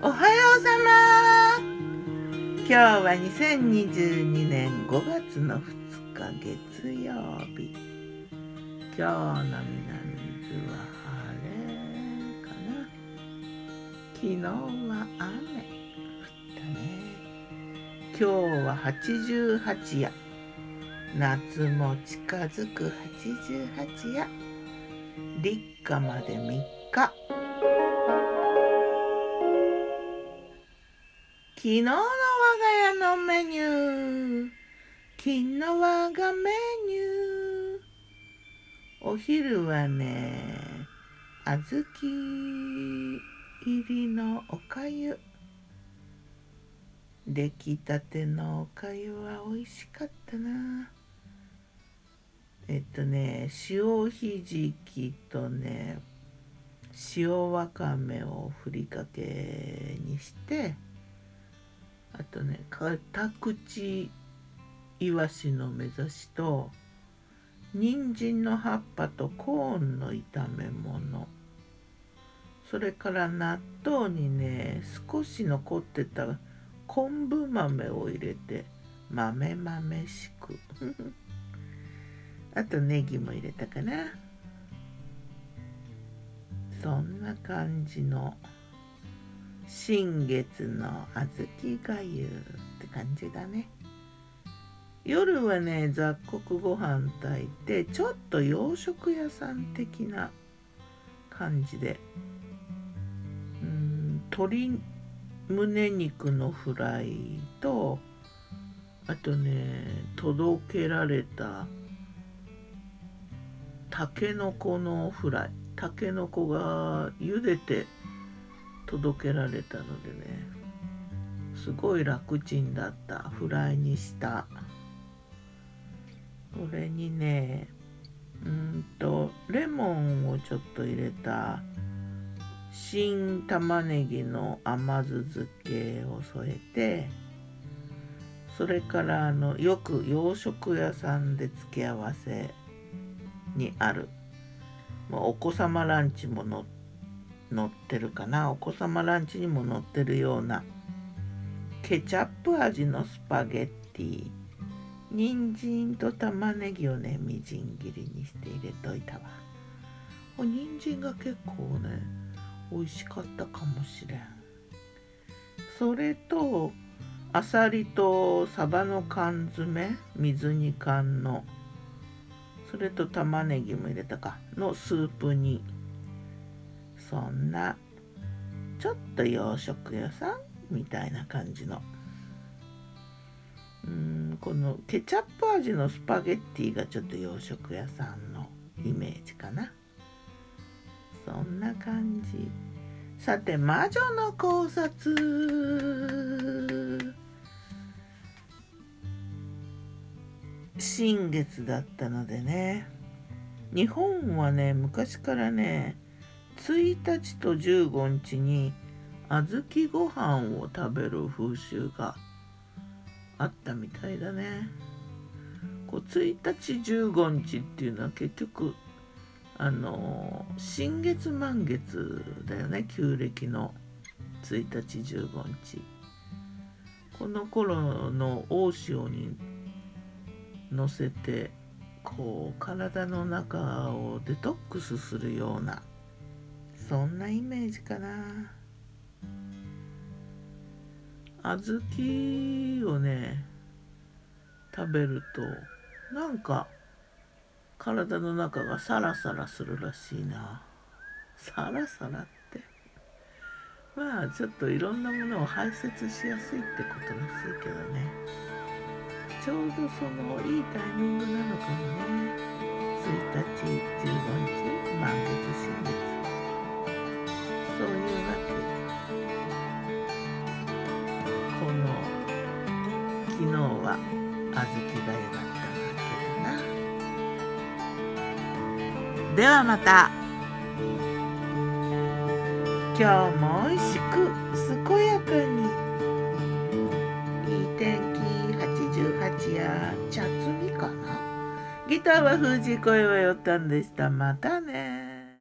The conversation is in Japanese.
おはようさま。今日は2022年5月の2日月曜日。今日の南伊豆は晴れかな。昨日は雨。降ったね。今日は88夜。夏も近づく88夜。立夏まで3日。昨日の我が家のメニュー。昨日我がメニュー。お昼はね小豆入りのおかゆ出来たてのおかゆは美味しかったな。えっとね塩ひじきとね塩わかめをふりかけにしてあとねカタクチイワシの目指しと人参の葉っぱとコーンの炒め物。それから納豆にね少し残ってた昆布豆を入れて豆豆しく。あとネギも入れたかな。そんな感じの新月の小豆がゆって感じだね。夜はね雑穀ご飯炊いてちょっと洋食屋さん的な感じで。うん鶏胸肉のフライとあとね届けられたたけのこのフライ。たけのこが茹でて届けられたのでね。すごい楽ちんだった。フライにした。これにねうんとレモンをちょっと入れた。新玉ねぎの甘酢漬けを添えて。それからあのよく洋食屋さんで付け合わせにある。お子様ランチも載って載ってるかな？お子様ランチにも載ってるような。ケチャップ味のスパゲッティ。人参と玉ねぎをねみじん切りにして入れといたわ。お人参が結構ね美味しかったかもしれん。それとあさりとサバの缶詰？水煮缶の。それと玉ねぎも入れたか。のスープにそんなちょっと洋食屋さんみたいな感じの。うんこのケチャップ味のスパゲッティがちょっと洋食屋さんのイメージかな。そんな感じ。さて魔女の考察。新月だったのでね。日本はね昔からね1日と15日に小豆ご飯を食べる風習があったみたいだね。こう1日15日っていうのは結局あの新月満月だよね旧暦の1日15日。この頃の大潮に乗せてこう体の中をデトックスするようなそんなイメージかな。小豆をね食べるとなんか体の中がサラサラするらしいな。サラサラって。まあちょっといろんなものを排泄しやすいってことらしいけどね。ちょうどそのいいタイミングなのかもね。1日15日満月新月。そういうわけこの昨日は小豆がゆだったわけだなではまた今日も美味しく健やかにいい天気88や茶摘みかなギターは藤子よよったんでしたまたね